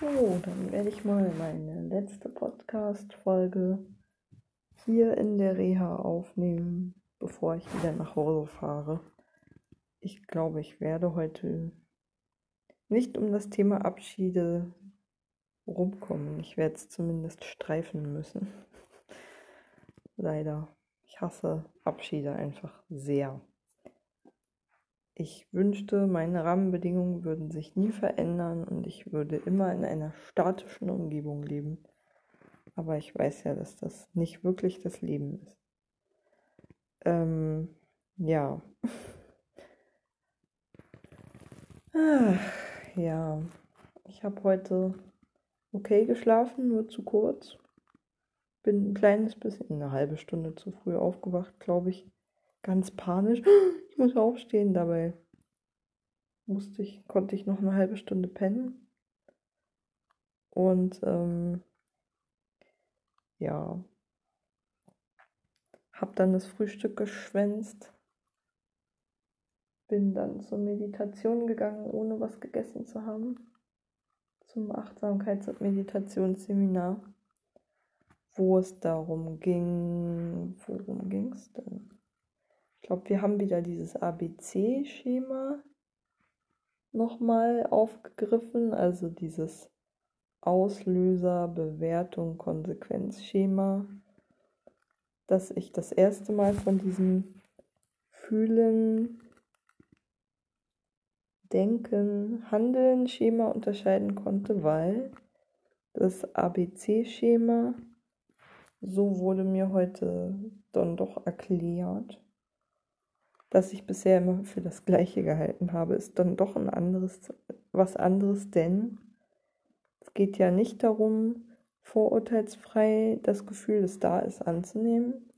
So, dann werde ich mal meine letzte Podcast-Folge hier in der Reha aufnehmen, bevor ich wieder nach Hause fahre. Ich glaube, ich werde heute nicht um das Thema Abschiede rumkommen. Ich werde es zumindest streifen müssen. Leider. Ich hasse Abschiede einfach sehr. Ich wünschte, meine Rahmenbedingungen würden sich nie verändern und ich würde immer in einer statischen Umgebung leben. Aber ich weiß ja, dass das nicht wirklich das Leben ist. Ähm, ja. Ach, ja, ich habe heute okay geschlafen, nur zu kurz. Bin ein kleines bisschen, eine halbe Stunde zu früh aufgewacht, glaube ich. Ganz panisch ich muss aufstehen. Dabei musste ich, konnte ich noch eine halbe Stunde pennen. Und ähm, ja, hab dann das Frühstück geschwänzt. Bin dann zur Meditation gegangen, ohne was gegessen zu haben. Zum Achtsamkeits- und Meditationsseminar, wo es darum ging, worum ging es denn? Ich glaube, wir haben wieder dieses ABC-Schema nochmal aufgegriffen, also dieses Auslöser, Bewertung, Konsequenzschema, dass ich das erste Mal von diesem Fühlen, Denken, Handeln Schema unterscheiden konnte, weil das ABC-Schema, so wurde mir heute dann doch erklärt, das ich bisher immer für das Gleiche gehalten habe, ist dann doch ein anderes, was anderes, denn es geht ja nicht darum, vorurteilsfrei das Gefühl, das da ist, anzunehmen,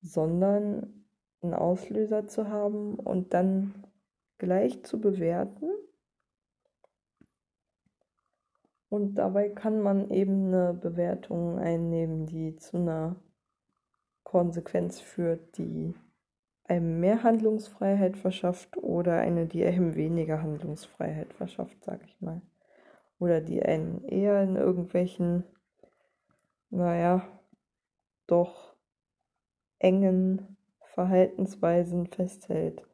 sondern einen Auslöser zu haben und dann gleich zu bewerten. Und dabei kann man eben eine Bewertung einnehmen, die zu einer Konsequenz führt, die einem mehr Handlungsfreiheit verschafft oder eine, die einem weniger Handlungsfreiheit verschafft, sag ich mal. Oder die einen eher in irgendwelchen, naja, doch engen Verhaltensweisen festhält.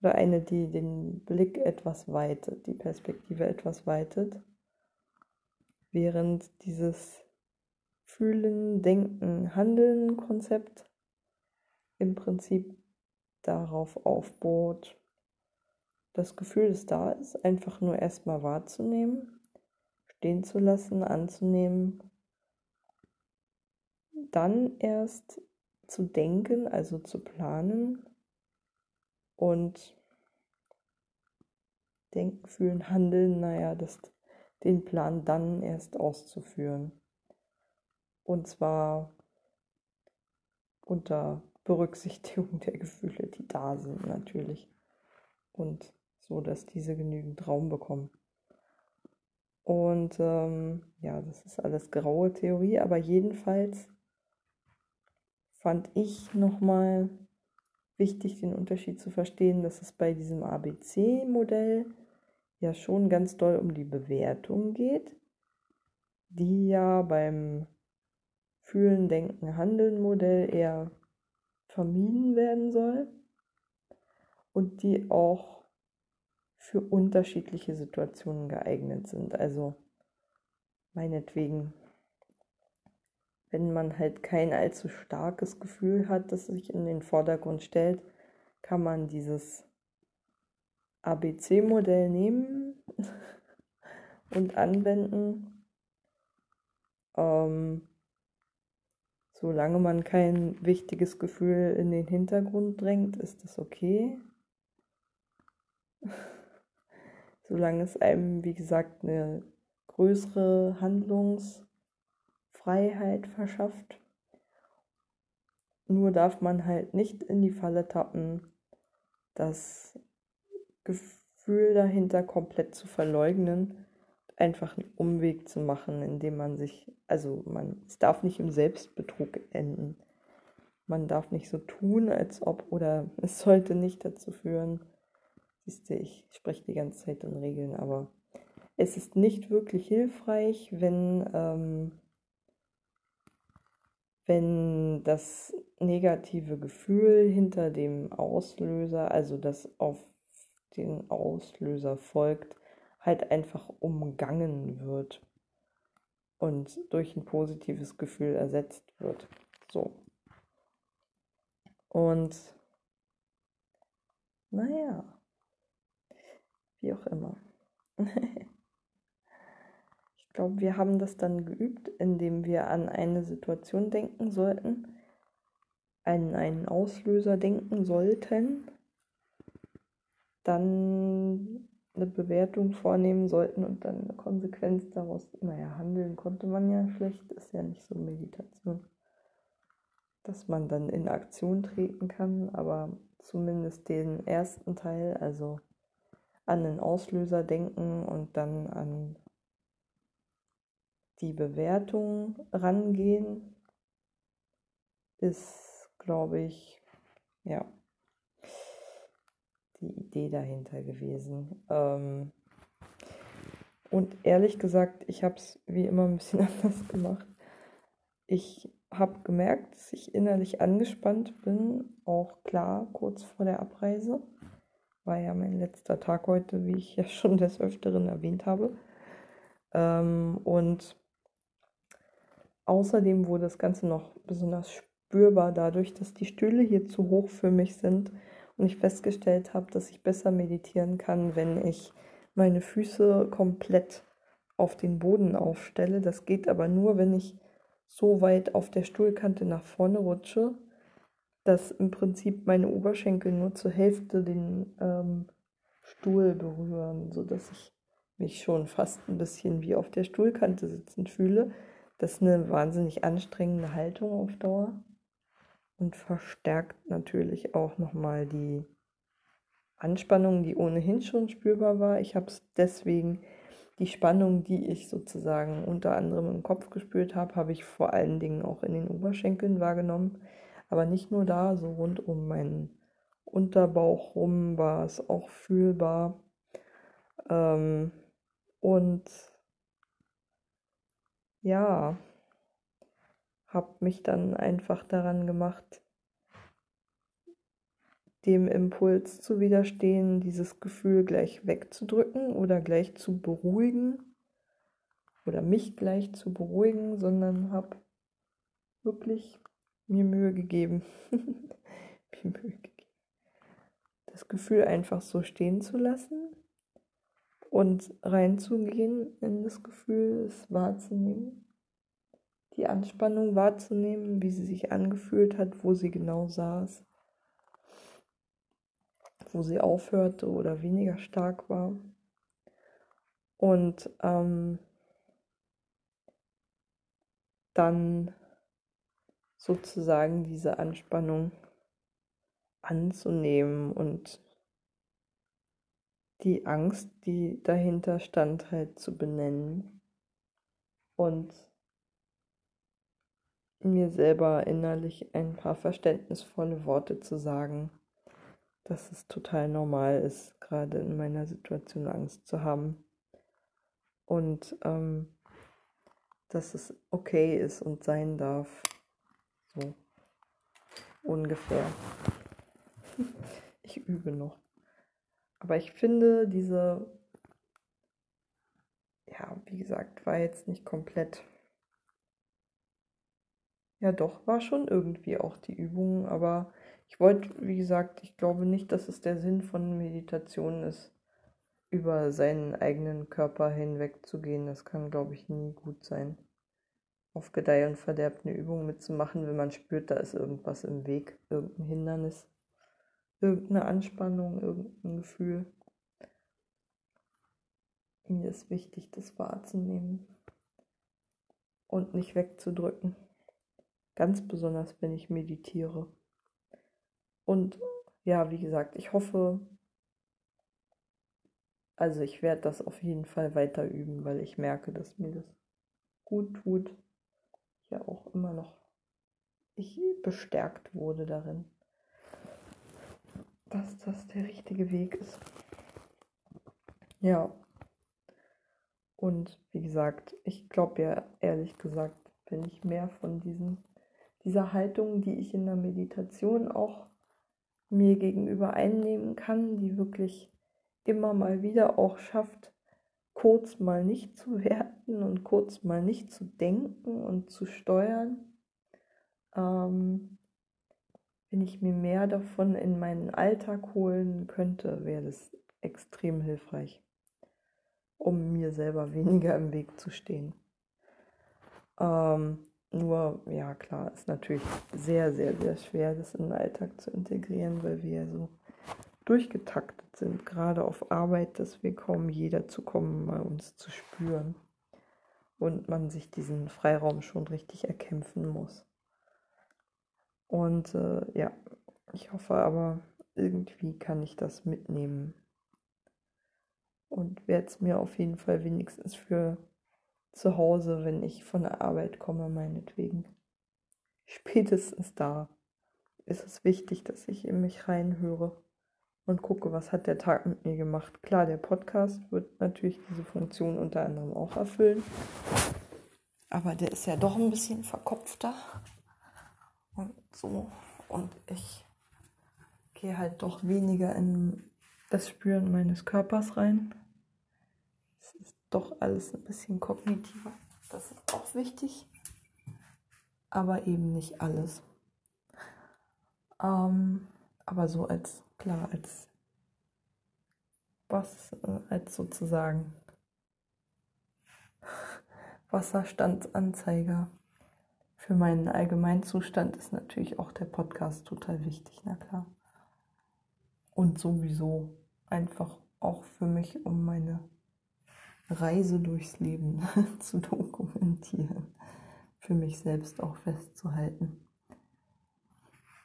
Oder eine, die den Blick etwas weitet, die Perspektive etwas weitet. Während dieses Fühlen, Denken, Handeln Konzept im Prinzip darauf aufbaut, das Gefühl, das da ist, einfach nur erstmal wahrzunehmen, stehen zu lassen, anzunehmen, dann erst zu denken, also zu planen und denken, fühlen, handeln, naja, das, den Plan dann erst auszuführen. Und zwar unter Berücksichtigung der Gefühle, die da sind natürlich. Und so, dass diese genügend Raum bekommen. Und ähm, ja, das ist alles graue Theorie, aber jedenfalls fand ich nochmal wichtig, den Unterschied zu verstehen, dass es bei diesem ABC-Modell ja schon ganz doll um die Bewertung geht, die ja beim Fühlen, Denken, Handeln Modell eher vermieden werden soll und die auch für unterschiedliche Situationen geeignet sind. Also meinetwegen, wenn man halt kein allzu starkes Gefühl hat, das sich in den Vordergrund stellt, kann man dieses ABC-Modell nehmen und anwenden. Ähm, Solange man kein wichtiges Gefühl in den Hintergrund drängt, ist das okay. Solange es einem, wie gesagt, eine größere Handlungsfreiheit verschafft. Nur darf man halt nicht in die Falle tappen, das Gefühl dahinter komplett zu verleugnen einfach einen Umweg zu machen, indem man sich, also man, es darf nicht im Selbstbetrug enden. Man darf nicht so tun, als ob, oder es sollte nicht dazu führen, siehst du, ich spreche die ganze Zeit in Regeln, aber es ist nicht wirklich hilfreich, wenn, ähm, wenn das negative Gefühl hinter dem Auslöser, also das auf den Auslöser folgt, halt einfach umgangen wird und durch ein positives Gefühl ersetzt wird. So. Und naja, wie auch immer. ich glaube, wir haben das dann geübt, indem wir an eine Situation denken sollten, an einen Auslöser denken sollten, dann eine Bewertung vornehmen sollten und dann eine Konsequenz daraus, naja, handeln konnte man ja schlecht, ist ja nicht so Meditation, dass man dann in Aktion treten kann, aber zumindest den ersten Teil, also an den Auslöser denken und dann an die Bewertung rangehen, ist, glaube ich, ja, die Idee dahinter gewesen. Ähm und ehrlich gesagt, ich habe es wie immer ein bisschen anders gemacht. Ich habe gemerkt, dass ich innerlich angespannt bin, auch klar kurz vor der Abreise. War ja mein letzter Tag heute, wie ich ja schon des Öfteren erwähnt habe. Ähm, und außerdem wurde das Ganze noch besonders spürbar dadurch, dass die Stühle hier zu hoch für mich sind und ich festgestellt habe, dass ich besser meditieren kann, wenn ich meine Füße komplett auf den Boden aufstelle. Das geht aber nur, wenn ich so weit auf der Stuhlkante nach vorne rutsche, dass im Prinzip meine Oberschenkel nur zur Hälfte den ähm, Stuhl berühren, sodass ich mich schon fast ein bisschen wie auf der Stuhlkante sitzen fühle. Das ist eine wahnsinnig anstrengende Haltung auf Dauer und verstärkt natürlich auch nochmal die Anspannung, die ohnehin schon spürbar war. Ich habe es deswegen, die Spannung, die ich sozusagen unter anderem im Kopf gespürt habe, habe ich vor allen Dingen auch in den Oberschenkeln wahrgenommen. Aber nicht nur da, so rund um meinen Unterbauch rum war es auch fühlbar. Ähm, und ja, habe mich dann einfach daran gemacht, dem Impuls zu widerstehen, dieses Gefühl gleich wegzudrücken oder gleich zu beruhigen oder mich gleich zu beruhigen, sondern habe wirklich mir Mühe gegeben. mir Mühe gegeben. Das Gefühl einfach so stehen zu lassen und reinzugehen in das Gefühl, es wahrzunehmen die Anspannung wahrzunehmen, wie sie sich angefühlt hat, wo sie genau saß, wo sie aufhörte oder weniger stark war. Und ähm, dann sozusagen diese Anspannung anzunehmen und die Angst, die dahinter stand, halt zu benennen und mir selber innerlich ein paar verständnisvolle Worte zu sagen, dass es total normal ist, gerade in meiner Situation Angst zu haben. Und ähm, dass es okay ist und sein darf. So ungefähr. Ich übe noch. Aber ich finde, diese, ja, wie gesagt, war jetzt nicht komplett ja, doch, war schon irgendwie auch die Übung, aber ich wollte, wie gesagt, ich glaube nicht, dass es der Sinn von Meditation ist, über seinen eigenen Körper hinwegzugehen. Das kann, glaube ich, nie gut sein. Auf Gedeih und Verderb eine Übung mitzumachen, wenn man spürt, da ist irgendwas im Weg, irgendein Hindernis, irgendeine Anspannung, irgendein Gefühl. Mir ist wichtig, das wahrzunehmen und nicht wegzudrücken. Ganz besonders, wenn ich meditiere. Und ja, wie gesagt, ich hoffe, also ich werde das auf jeden Fall weiter üben, weil ich merke, dass mir das gut tut. Ja, auch immer noch ich bestärkt wurde darin, dass das der richtige Weg ist. Ja. Und wie gesagt, ich glaube ja ehrlich gesagt, wenn ich mehr von diesen, dieser Haltung, die ich in der Meditation auch mir gegenüber einnehmen kann, die wirklich immer mal wieder auch schafft, kurz mal nicht zu werten und kurz mal nicht zu denken und zu steuern. Ähm, wenn ich mir mehr davon in meinen Alltag holen könnte, wäre das extrem hilfreich, um mir selber weniger im Weg zu stehen. Ähm, nur, ja klar, ist natürlich sehr, sehr, sehr schwer, das in den Alltag zu integrieren, weil wir so durchgetaktet sind, gerade auf Arbeit, dass wir kaum jeder zu kommen, mal uns zu spüren. Und man sich diesen Freiraum schon richtig erkämpfen muss. Und äh, ja, ich hoffe aber, irgendwie kann ich das mitnehmen. Und werde es mir auf jeden Fall wenigstens für zu Hause, wenn ich von der Arbeit komme, meinetwegen. Spätestens da ist es wichtig, dass ich in mich reinhöre und gucke, was hat der Tag mit mir gemacht. Klar, der Podcast wird natürlich diese Funktion unter anderem auch erfüllen, aber der ist ja doch ein bisschen verkopfter und so. Und ich gehe halt doch weniger in das Spüren meines Körpers rein doch alles ein bisschen kognitiver. Das ist auch wichtig, aber eben nicht alles. Ähm, aber so als, klar, als was, äh, als sozusagen Wasserstandsanzeiger für meinen Allgemeinzustand ist natürlich auch der Podcast total wichtig, na klar. Und sowieso einfach auch für mich, um meine Reise durchs Leben zu dokumentieren, für mich selbst auch festzuhalten.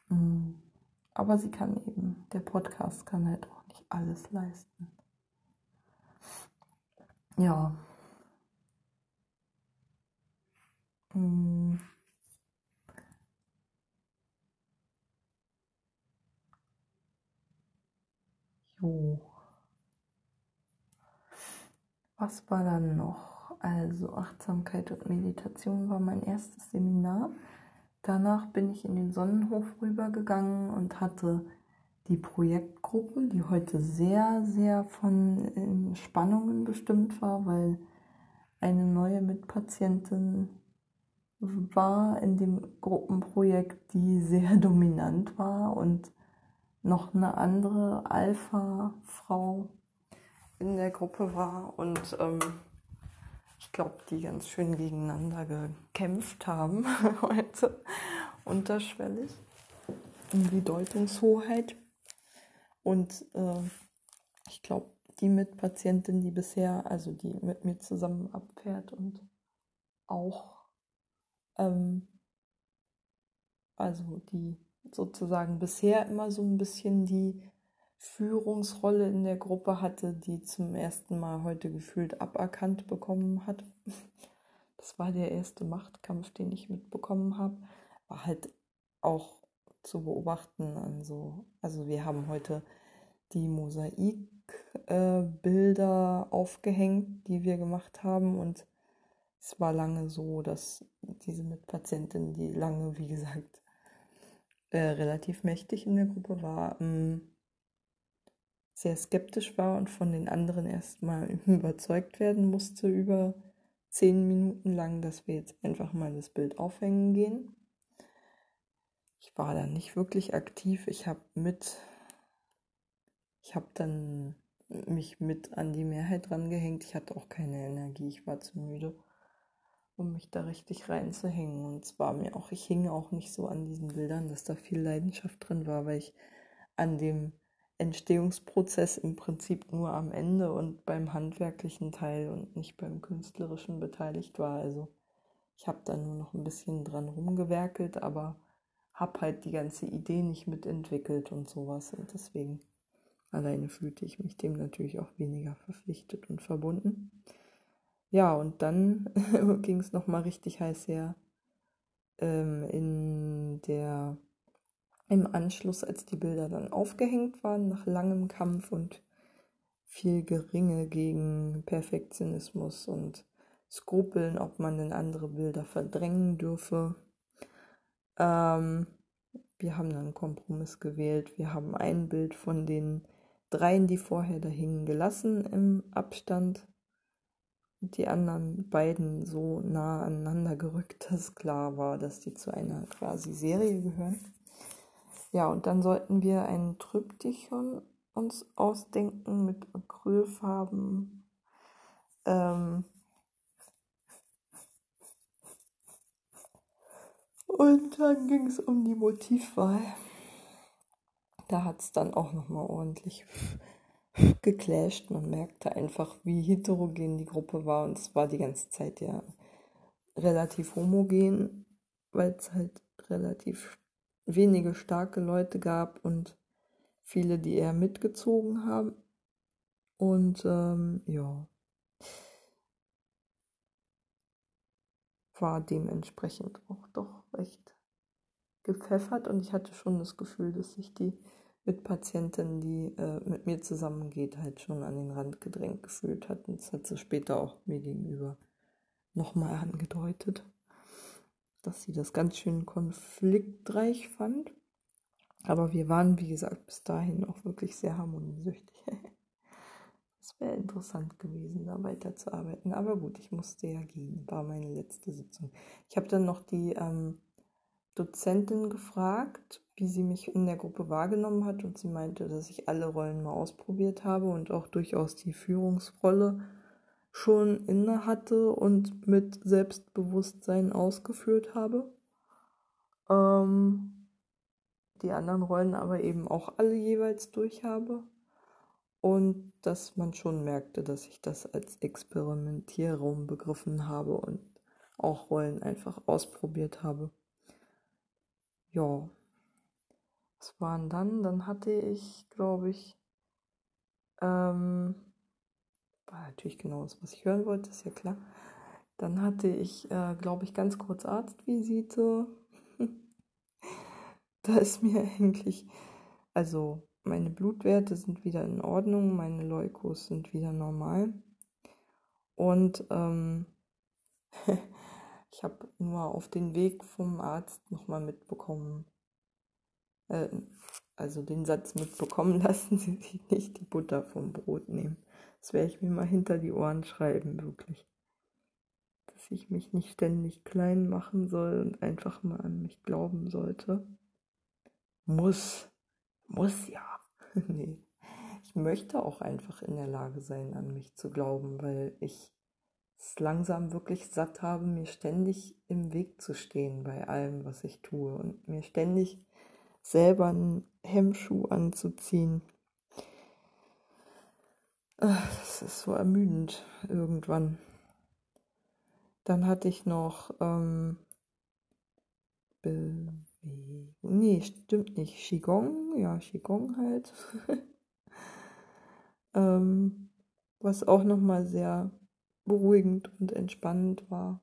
Mm, aber sie kann eben, der Podcast kann halt auch nicht alles leisten. Ja. Mm. Jo. Was war dann noch? Also Achtsamkeit und Meditation war mein erstes Seminar. Danach bin ich in den Sonnenhof rübergegangen und hatte die Projektgruppe, die heute sehr, sehr von Spannungen bestimmt war, weil eine neue Mitpatientin war in dem Gruppenprojekt, die sehr dominant war und noch eine andere Alpha-Frau in der Gruppe war und ähm, ich glaube, die ganz schön gegeneinander gekämpft haben heute unterschwellig um die Deutungshoheit. Und äh, ich glaube, die Mitpatientin, die bisher, also die mit mir zusammen abfährt und auch, ähm, also die sozusagen bisher immer so ein bisschen die Führungsrolle in der Gruppe hatte, die zum ersten Mal heute gefühlt aberkannt bekommen hat. Das war der erste Machtkampf, den ich mitbekommen habe. War halt auch zu beobachten an so, also wir haben heute die Mosaikbilder äh, aufgehängt, die wir gemacht haben und es war lange so, dass diese Mitpatientin, die lange, wie gesagt, äh, relativ mächtig in der Gruppe war, ähm, sehr skeptisch war und von den anderen erstmal überzeugt werden musste über zehn Minuten lang, dass wir jetzt einfach mal das Bild aufhängen gehen. Ich war da nicht wirklich aktiv. Ich habe mit, ich habe dann mich mit an die Mehrheit dran gehängt. Ich hatte auch keine Energie. Ich war zu müde, um mich da richtig reinzuhängen. Und es war mir auch, ich hing auch nicht so an diesen Bildern, dass da viel Leidenschaft drin war, weil ich an dem Entstehungsprozess im Prinzip nur am Ende und beim handwerklichen Teil und nicht beim künstlerischen beteiligt war. Also ich habe da nur noch ein bisschen dran rumgewerkelt, aber habe halt die ganze Idee nicht mitentwickelt und sowas. Und deswegen alleine fühlte ich mich dem natürlich auch weniger verpflichtet und verbunden. Ja, und dann ging es nochmal richtig heiß her ähm, in der im Anschluss, als die Bilder dann aufgehängt waren, nach langem Kampf und viel Geringe gegen Perfektionismus und Skrupeln, ob man denn andere Bilder verdrängen dürfe. Ähm, wir haben dann einen Kompromiss gewählt. Wir haben ein Bild von den dreien, die vorher da hingen, gelassen im Abstand. Und die anderen beiden so nah aneinander gerückt, dass klar war, dass die zu einer quasi Serie gehören. Ja, und dann sollten wir ein Tryptychon uns ausdenken mit Acrylfarben. Ähm, Und dann ging es um die Motivwahl. Da hat es dann auch nochmal ordentlich geclasht. Man merkte einfach, wie heterogen die Gruppe war. Und es war die ganze Zeit ja relativ homogen, weil es halt relativ wenige starke Leute gab und viele, die eher mitgezogen haben. Und ähm, ja, war dementsprechend auch doch recht gepfeffert und ich hatte schon das Gefühl, dass sich die Mitpatientin, die äh, mit mir zusammengeht, halt schon an den Rand gedrängt gefühlt hat. Und das hat sie später auch mir gegenüber nochmal angedeutet, dass sie das ganz schön konfliktreich fand. Aber wir waren, wie gesagt, bis dahin auch wirklich sehr harmoniesüchtig. Es wäre interessant gewesen, da weiterzuarbeiten. Aber gut, ich musste ja gehen. War meine letzte Sitzung. Ich habe dann noch die ähm, Dozentin gefragt, wie sie mich in der Gruppe wahrgenommen hat. Und sie meinte, dass ich alle Rollen mal ausprobiert habe und auch durchaus die Führungsrolle schon inne hatte und mit Selbstbewusstsein ausgeführt habe. Ähm, die anderen Rollen aber eben auch alle jeweils durch habe und dass man schon merkte, dass ich das als Experimentierraum begriffen habe und auch Rollen einfach ausprobiert habe. Ja, was waren dann? Dann hatte ich, glaube ich, ähm, war natürlich genau das, was ich hören wollte, ist ja klar. Dann hatte ich, äh, glaube ich, ganz kurz Arztvisite. da ist mir eigentlich, also meine Blutwerte sind wieder in Ordnung, meine Leukos sind wieder normal. Und ähm, ich habe nur auf den Weg vom Arzt nochmal mitbekommen, äh, also den Satz mitbekommen, lassen Sie sich nicht die Butter vom Brot nehmen. Das werde ich mir mal hinter die Ohren schreiben, wirklich. Dass ich mich nicht ständig klein machen soll und einfach mal an mich glauben sollte. Muss. Muss ja. nee. Ich möchte auch einfach in der Lage sein, an mich zu glauben, weil ich es langsam wirklich satt habe, mir ständig im Weg zu stehen bei allem, was ich tue und mir ständig selber einen Hemmschuh anzuziehen. Das ist so ermüdend irgendwann. Dann hatte ich noch ähm, Bewegung. Nee, stimmt nicht. Qigong, ja, Qigong halt. ähm, was auch nochmal sehr beruhigend und entspannend war.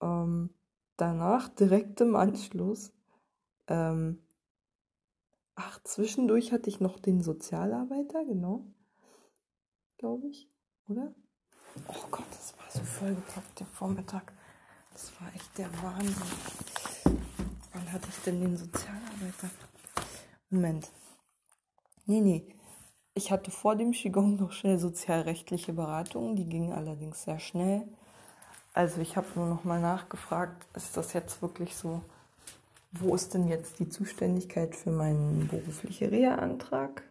Ähm, danach, direkt im Anschluss, ähm, ach, zwischendurch hatte ich noch den Sozialarbeiter, genau. Glaube ich, oder? Oh Gott, das war so vollgepackt der Vormittag. Das war echt der Wahnsinn. Wann hatte ich denn den Sozialarbeiter? Moment. Nee, nee. Ich hatte vor dem Qigong noch schnell sozialrechtliche Beratungen. Die gingen allerdings sehr schnell. Also ich habe nur noch mal nachgefragt, ist das jetzt wirklich so? Wo ist denn jetzt die Zuständigkeit für meinen beruflichen Reha-Antrag?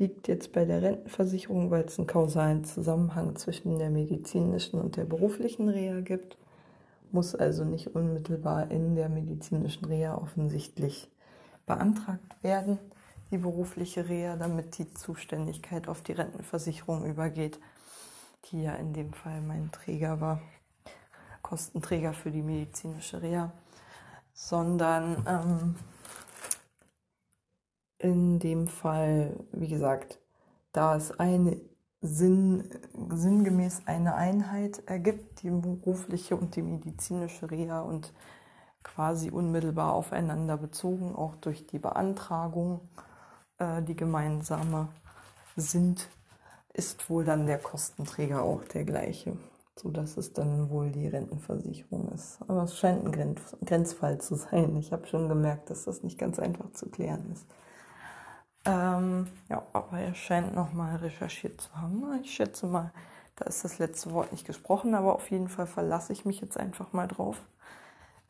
Liegt jetzt bei der Rentenversicherung, weil es einen kausalen Zusammenhang zwischen der medizinischen und der beruflichen Reha gibt muss also nicht unmittelbar in der medizinischen Reha offensichtlich beantragt werden, die berufliche Reha, damit die Zuständigkeit auf die Rentenversicherung übergeht, die ja in dem Fall mein Träger war, Kostenträger für die medizinische Reha, sondern ähm, in dem Fall, wie gesagt, da es eine Sinn, sinngemäß eine Einheit ergibt, die berufliche und die medizinische Reha und quasi unmittelbar aufeinander bezogen, auch durch die Beantragung, äh, die gemeinsame, sind, ist wohl dann der Kostenträger auch der gleiche, sodass es dann wohl die Rentenversicherung ist. Aber es scheint ein Grenz Grenzfall zu sein. Ich habe schon gemerkt, dass das nicht ganz einfach zu klären ist. Ähm, ja, aber er scheint nochmal recherchiert zu haben. Ich schätze mal, da ist das letzte Wort nicht gesprochen, aber auf jeden Fall verlasse ich mich jetzt einfach mal drauf,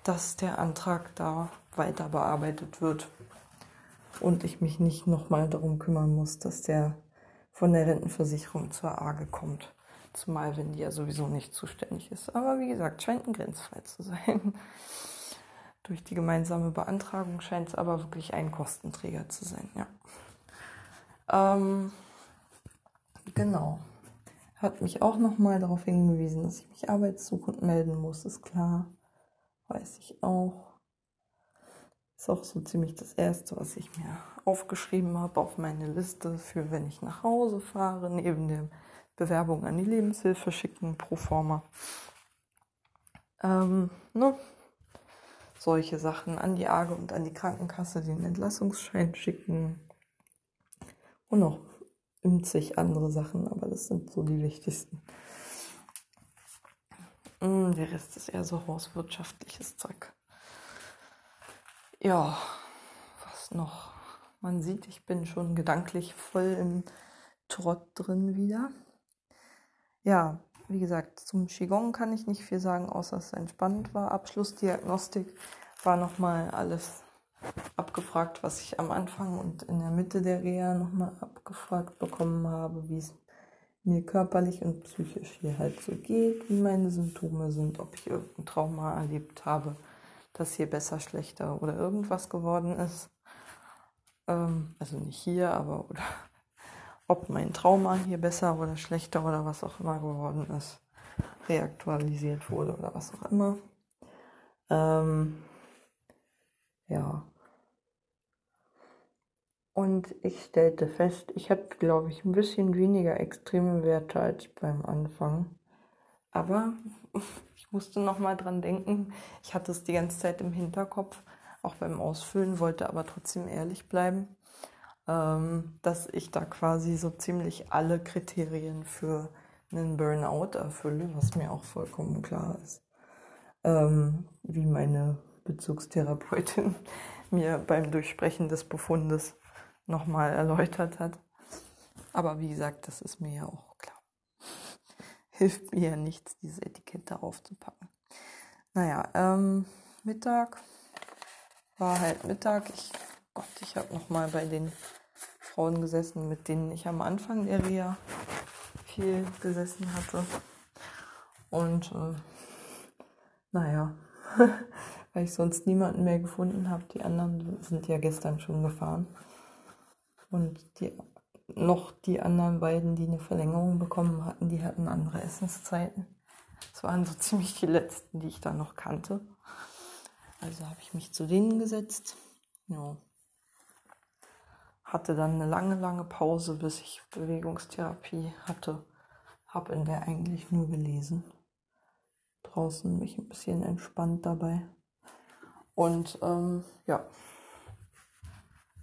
dass der Antrag da weiter bearbeitet wird und ich mich nicht nochmal darum kümmern muss, dass der von der Rentenversicherung zur AGE kommt. Zumal, wenn die ja sowieso nicht zuständig ist. Aber wie gesagt, scheint ein Grenzfall zu sein. Durch die gemeinsame Beantragung scheint es aber wirklich ein Kostenträger zu sein, ja. Ähm, genau. Hat mich auch nochmal darauf hingewiesen, dass ich mich arbeitssuchend melden muss, ist klar. Weiß ich auch. Ist auch so ziemlich das Erste, was ich mir aufgeschrieben habe auf meine Liste für, wenn ich nach Hause fahre, neben der Bewerbung an die Lebenshilfe schicken, pro forma. Ähm, ne? Solche Sachen an die AGE und an die Krankenkasse den Entlassungsschein schicken. Und noch zig andere Sachen, aber das sind so die wichtigsten. Mm, der Rest ist eher so hauswirtschaftliches Zeug. Ja, was noch? Man sieht, ich bin schon gedanklich voll im Trott drin wieder. Ja, wie gesagt, zum Qigong kann ich nicht viel sagen, außer dass es entspannend war. Abschlussdiagnostik war nochmal alles abgefragt, was ich am Anfang und in der Mitte der Reha nochmal abgefragt bekommen habe, wie es mir körperlich und psychisch hier halt so geht, wie meine Symptome sind, ob ich irgendein Trauma erlebt habe dass hier besser, schlechter oder irgendwas geworden ist. Ähm, also nicht hier, aber oder ob mein Trauma hier besser oder schlechter oder was auch immer geworden ist, reaktualisiert wurde oder was auch immer. Ähm, ja. Und ich stellte fest, ich hatte, glaube ich, ein bisschen weniger extreme Werte als beim Anfang. Aber ich musste noch mal dran denken. Ich hatte es die ganze Zeit im Hinterkopf, auch beim Ausfüllen, wollte aber trotzdem ehrlich bleiben, dass ich da quasi so ziemlich alle Kriterien für einen Burnout erfülle, was mir auch vollkommen klar ist. Ähm, wie meine Bezugstherapeutin mir beim Durchsprechen des Befundes nochmal erläutert hat. Aber wie gesagt, das ist mir ja auch klar hilft mir ja nichts, diese Etikette aufzupacken. Naja, ähm, Mittag war halt Mittag. Ich, Gott, ich habe noch mal bei den Frauen gesessen, mit denen ich am Anfang der Reha viel gesessen hatte. Und äh, naja, weil ich sonst niemanden mehr gefunden habe. Die anderen sind ja gestern schon gefahren. Und die noch die anderen beiden, die eine Verlängerung bekommen hatten, die hatten andere Essenszeiten. Das waren so ziemlich die letzten, die ich da noch kannte. Also habe ich mich zu denen gesetzt. Ja. Hatte dann eine lange, lange Pause, bis ich Bewegungstherapie hatte. Habe in der eigentlich nur gelesen. Draußen mich ein bisschen entspannt dabei. Und ähm, ja,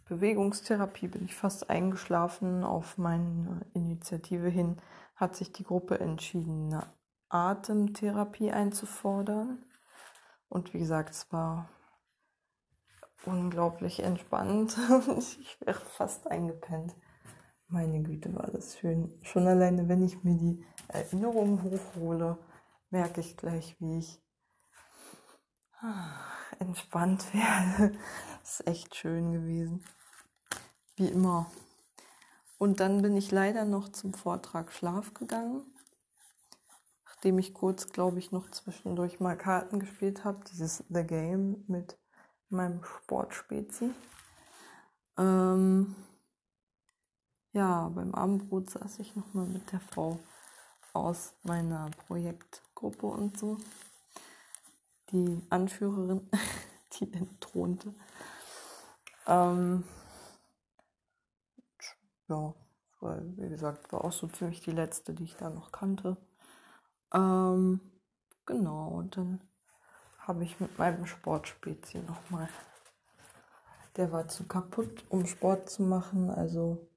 Bewegungstherapie bin ich fast eingeschlafen. Auf meine Initiative hin hat sich die Gruppe entschieden, eine Atemtherapie einzufordern. Und wie gesagt, es war unglaublich entspannt. ich wäre fast eingepennt. Meine Güte, war das schön. Schon alleine, wenn ich mir die Erinnerungen hochhole, merke ich gleich, wie ich ah, entspannt werde. Das ist echt schön gewesen. Wie immer. Und dann bin ich leider noch zum Vortrag Schlaf gegangen, nachdem ich kurz, glaube ich, noch zwischendurch mal Karten gespielt habe, dieses The Game mit meinem Sportspezi. Ähm, ja, beim Abendbrot saß ich nochmal mit der Frau aus meiner Projektgruppe und so. Die Anführerin, die entthronte. Ähm, ja, weil, wie gesagt, war auch so ziemlich die letzte, die ich da noch kannte. Ähm, genau, und dann habe ich mit meinem Sportspezi nochmal. Der war zu kaputt, um Sport zu machen, also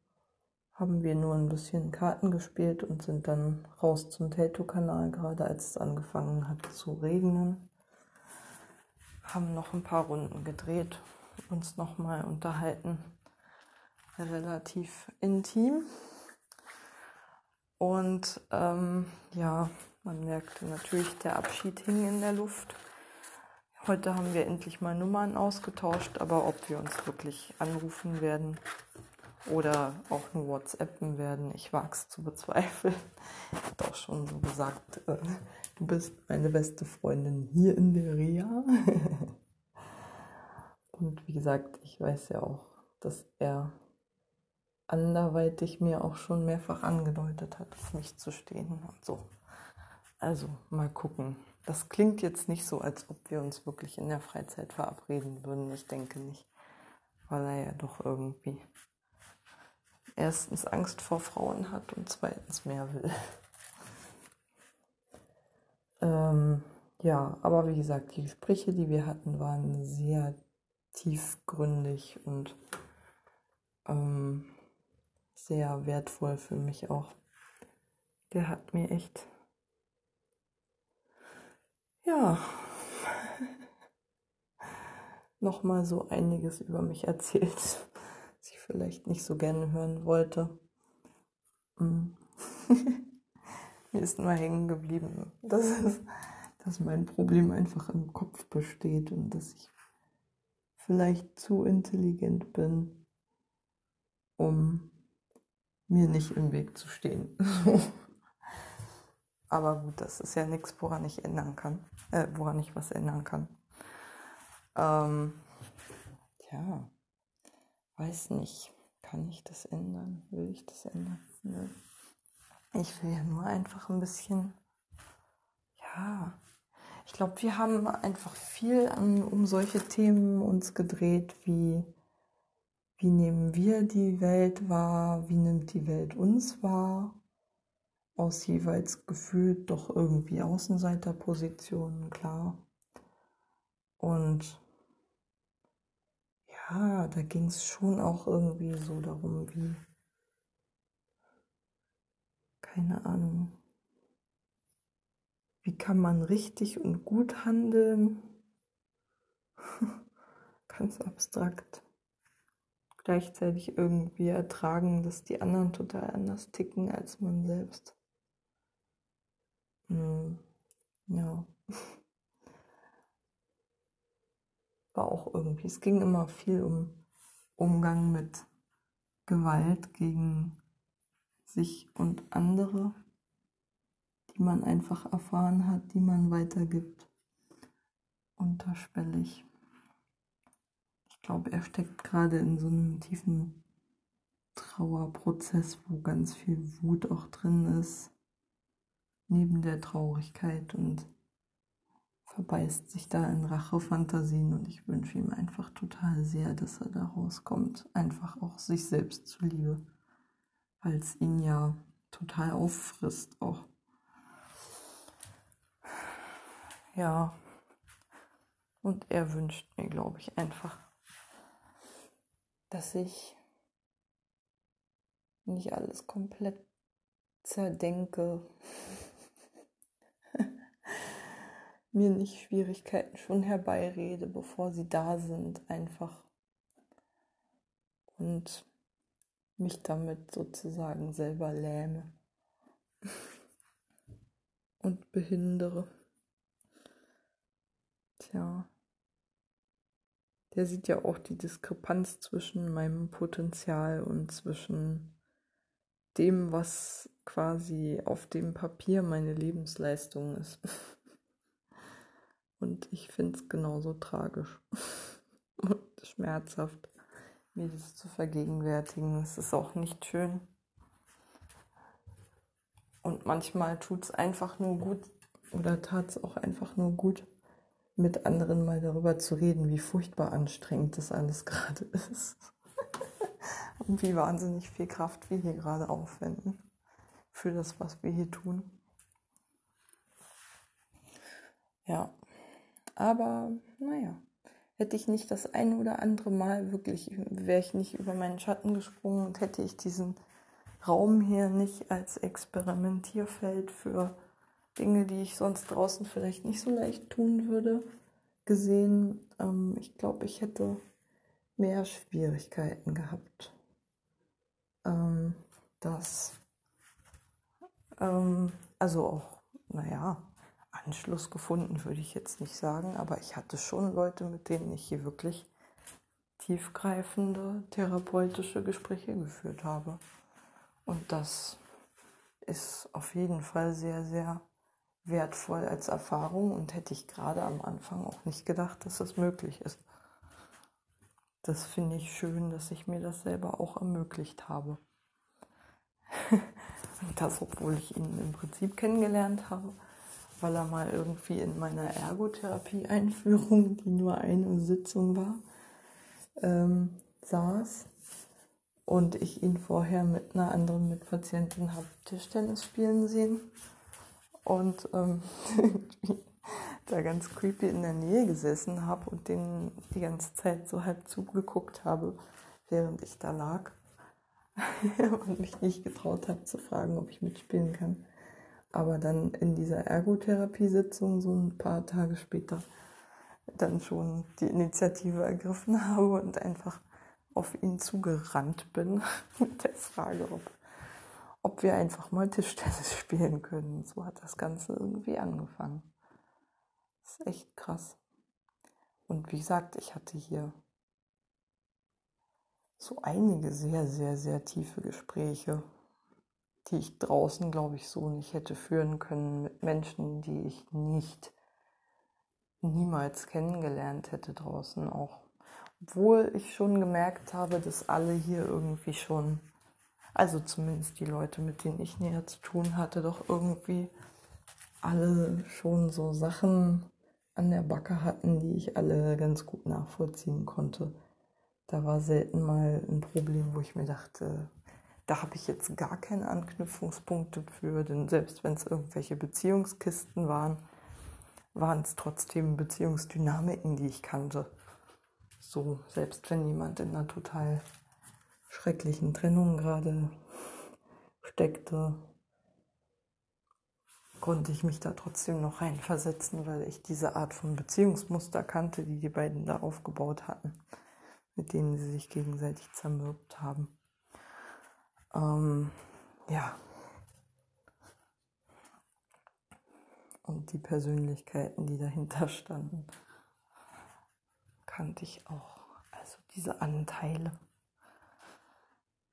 haben wir nur ein bisschen Karten gespielt und sind dann raus zum Teltow-Kanal, gerade als es angefangen hat zu regnen. Haben noch ein paar Runden gedreht, uns nochmal unterhalten. Relativ intim. Und ähm, ja, man merkte natürlich, der Abschied hing in der Luft. Heute haben wir endlich mal Nummern ausgetauscht, aber ob wir uns wirklich anrufen werden, oder auch nur WhatsAppen werden. Ich wage es zu bezweifeln. Ich habe auch schon so gesagt, äh, du bist meine beste Freundin hier in der Reha. Und wie gesagt, ich weiß ja auch, dass er anderweitig mir auch schon mehrfach angedeutet hat, auf mich zu stehen und so. Also mal gucken. Das klingt jetzt nicht so, als ob wir uns wirklich in der Freizeit verabreden würden. Ich denke nicht, weil er ja doch irgendwie erstens Angst vor Frauen hat und zweitens mehr will. ähm, ja, aber wie gesagt, die Gespräche, die wir hatten, waren sehr tiefgründig und ähm, sehr wertvoll für mich auch. Der hat mir echt, ja, nochmal so einiges über mich erzählt was ich vielleicht nicht so gerne hören wollte. Mm. Mir ist nur hängen geblieben, dass, es, dass mein Problem einfach im Kopf besteht und dass ich vielleicht zu intelligent bin, um mir nicht im Weg zu stehen. Aber gut, das ist ja nichts, woran ich ändern kann, äh, woran ich was ändern kann. Ähm, ja weiß nicht, kann ich das ändern? Will ich das ändern? Nö. Ich will ja nur einfach ein bisschen, ja, ich glaube, wir haben einfach viel an, um solche Themen uns gedreht, wie wie nehmen wir die Welt wahr, wie nimmt die Welt uns wahr, aus jeweils gefühlt doch irgendwie Außenseiterpositionen, klar. Und ja, da ging es schon auch irgendwie so darum, wie, keine Ahnung, wie kann man richtig und gut handeln? Ganz abstrakt. Gleichzeitig irgendwie ertragen, dass die anderen total anders ticken als man selbst. Hm, ja. war auch irgendwie, es ging immer viel um Umgang mit Gewalt gegen sich und andere, die man einfach erfahren hat, die man weitergibt, unterschwellig. Ich glaube, er steckt gerade in so einem tiefen Trauerprozess, wo ganz viel Wut auch drin ist, neben der Traurigkeit und verbeißt sich da in Rachefantasien und ich wünsche ihm einfach total sehr, dass er da rauskommt. Einfach auch sich selbst zuliebe, weil es ihn ja total auffrisst auch. Ja, und er wünscht mir, glaube ich, einfach, dass ich nicht alles komplett zerdenke mir nicht Schwierigkeiten schon herbeirede, bevor sie da sind, einfach. Und mich damit sozusagen selber lähme und behindere. Tja, der sieht ja auch die Diskrepanz zwischen meinem Potenzial und zwischen dem, was quasi auf dem Papier meine Lebensleistung ist. Und ich finde es genauso tragisch und schmerzhaft, mir das zu vergegenwärtigen. Es ist auch nicht schön. Und manchmal tut es einfach nur gut oder tat es auch einfach nur gut, mit anderen mal darüber zu reden, wie furchtbar anstrengend das alles gerade ist. und wie wahnsinnig viel Kraft wir hier gerade aufwenden für das, was wir hier tun. Ja. Aber naja, hätte ich nicht das eine oder andere Mal wirklich, wäre ich nicht über meinen Schatten gesprungen und hätte ich diesen Raum hier nicht als Experimentierfeld für Dinge, die ich sonst draußen vielleicht nicht so leicht tun würde, gesehen. Ähm, ich glaube, ich hätte mehr Schwierigkeiten gehabt, ähm, das, ähm, also auch, naja, Anschluss gefunden würde ich jetzt nicht sagen, aber ich hatte schon Leute, mit denen ich hier wirklich tiefgreifende therapeutische Gespräche geführt habe. Und das ist auf jeden Fall sehr, sehr wertvoll als Erfahrung und hätte ich gerade am Anfang auch nicht gedacht, dass das möglich ist. Das finde ich schön, dass ich mir das selber auch ermöglicht habe. das, obwohl ich ihn im Prinzip kennengelernt habe, weil er mal irgendwie in meiner Ergotherapie-Einführung, die nur eine Sitzung war, ähm, saß und ich ihn vorher mit einer anderen Mitpatientin habe Tischtennis spielen sehen und ähm, da ganz creepy in der Nähe gesessen habe und den die ganze Zeit so halb zugeguckt habe, während ich da lag und mich nicht getraut habe zu fragen, ob ich mitspielen kann. Aber dann in dieser Ergotherapie-Sitzung so ein paar Tage später dann schon die Initiative ergriffen habe und einfach auf ihn zugerannt bin mit der Frage, ob, ob wir einfach mal Tischtennis spielen können. So hat das Ganze irgendwie angefangen. Das ist echt krass. Und wie gesagt, ich hatte hier so einige sehr, sehr, sehr tiefe Gespräche, die ich draußen, glaube ich, so nicht hätte führen können mit Menschen, die ich nicht niemals kennengelernt hätte draußen auch. Obwohl ich schon gemerkt habe, dass alle hier irgendwie schon, also zumindest die Leute, mit denen ich näher zu tun hatte, doch irgendwie alle schon so Sachen an der Backe hatten, die ich alle ganz gut nachvollziehen konnte. Da war selten mal ein Problem, wo ich mir dachte, da habe ich jetzt gar keine Anknüpfungspunkte für, denn selbst wenn es irgendwelche Beziehungskisten waren, waren es trotzdem Beziehungsdynamiken, die ich kannte. So, selbst wenn jemand in einer total schrecklichen Trennung gerade steckte, konnte ich mich da trotzdem noch reinversetzen, weil ich diese Art von Beziehungsmuster kannte, die die beiden da aufgebaut hatten, mit denen sie sich gegenseitig zermürbt haben. Ähm, ja. und die Persönlichkeiten, die dahinter standen, kannte ich auch. Also diese Anteile.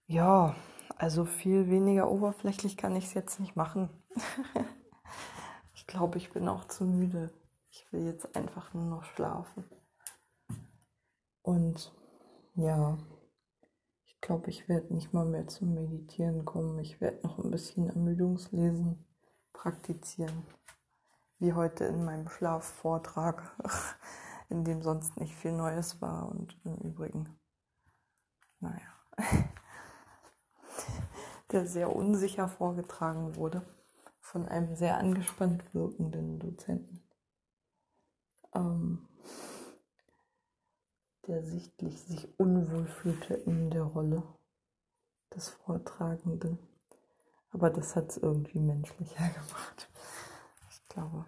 Ja, also viel weniger oberflächlich kann ich es jetzt nicht machen. ich glaube, ich bin auch zu müde. Ich will jetzt einfach nur noch schlafen. Und ja, glaube, ich werde nicht mal mehr zum Meditieren kommen. Ich werde noch ein bisschen Ermüdungslesen praktizieren wie heute in meinem Schlafvortrag, in dem sonst nicht viel Neues war und im Übrigen, naja, der sehr unsicher vorgetragen wurde von einem sehr angespannt wirkenden Dozenten, ähm, der sichtlich sich unwohl fühlte in der Rolle des Vortragenden. Aber das hat es irgendwie menschlicher gemacht glaube,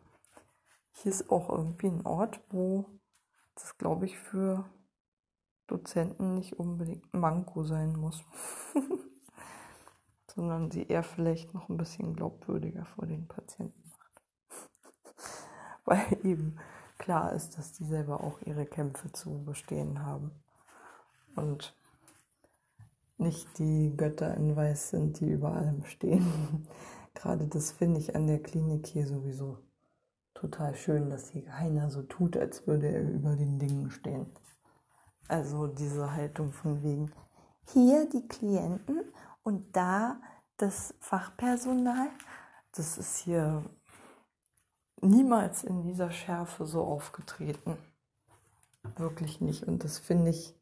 hier ist auch irgendwie ein Ort, wo das, glaube ich, für Dozenten nicht unbedingt Manko sein muss, sondern sie eher vielleicht noch ein bisschen glaubwürdiger vor den Patienten macht. Weil eben klar ist, dass die selber auch ihre Kämpfe zu bestehen haben und nicht die Götter in Weiß sind, die über allem stehen. Gerade das finde ich an der Klinik hier sowieso total schön, dass hier keiner so tut, als würde er über den Dingen stehen. Also diese Haltung von wegen, hier die Klienten und da das Fachpersonal, das ist hier niemals in dieser Schärfe so aufgetreten. Wirklich nicht. Und das finde ich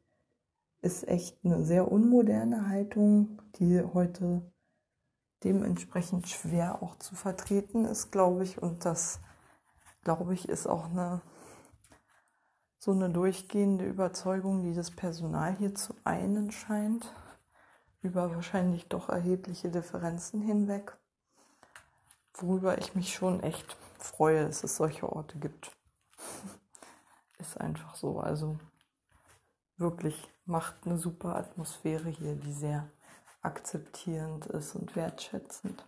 ist echt eine sehr unmoderne Haltung, die heute dementsprechend schwer auch zu vertreten ist, glaube ich. Und das, glaube ich, ist auch eine so eine durchgehende Überzeugung, die das Personal hier zu einen scheint, über wahrscheinlich doch erhebliche Differenzen hinweg, worüber ich mich schon echt freue, dass es solche Orte gibt. Ist einfach so. Also wirklich macht eine super Atmosphäre hier, die sehr akzeptierend ist und wertschätzend.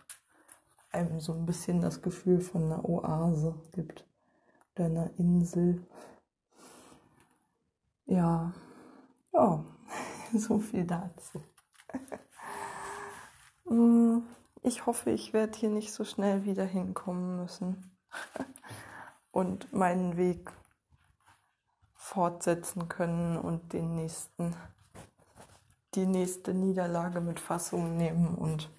Einem so ein bisschen das Gefühl von einer Oase gibt, oder einer Insel. Ja, ja, so viel dazu. Ich hoffe, ich werde hier nicht so schnell wieder hinkommen müssen und meinen Weg fortsetzen können und den nächsten, die nächste Niederlage mit Fassung nehmen und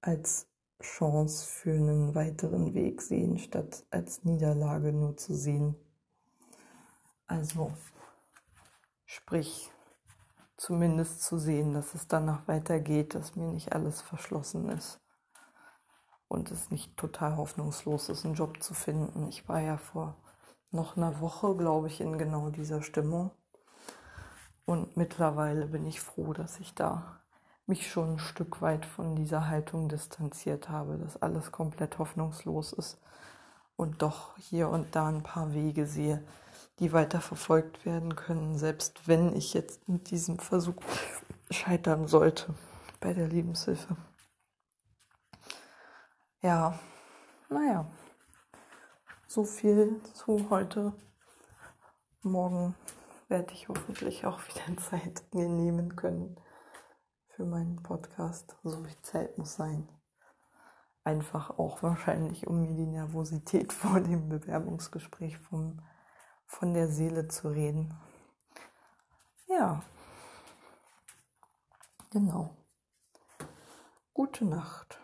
als Chance für einen weiteren Weg sehen, statt als Niederlage nur zu sehen. Also, sprich, zumindest zu sehen, dass es danach weitergeht, dass mir nicht alles verschlossen ist und es nicht total hoffnungslos ist, einen Job zu finden. Ich war ja vor noch einer Woche, glaube ich, in genau dieser Stimmung. Und mittlerweile bin ich froh, dass ich da mich schon ein Stück weit von dieser Haltung distanziert habe, dass alles komplett hoffnungslos ist und doch hier und da ein paar Wege sehe, die weiter verfolgt werden können, selbst wenn ich jetzt mit diesem Versuch scheitern sollte bei der Lebenshilfe. Ja, naja. So viel zu heute. Morgen werde ich hoffentlich auch wieder Zeit mir nehmen können für meinen Podcast. So viel Zeit muss sein. Einfach auch wahrscheinlich, um mir die Nervosität vor dem Bewerbungsgespräch vom, von der Seele zu reden. Ja, genau. Gute Nacht.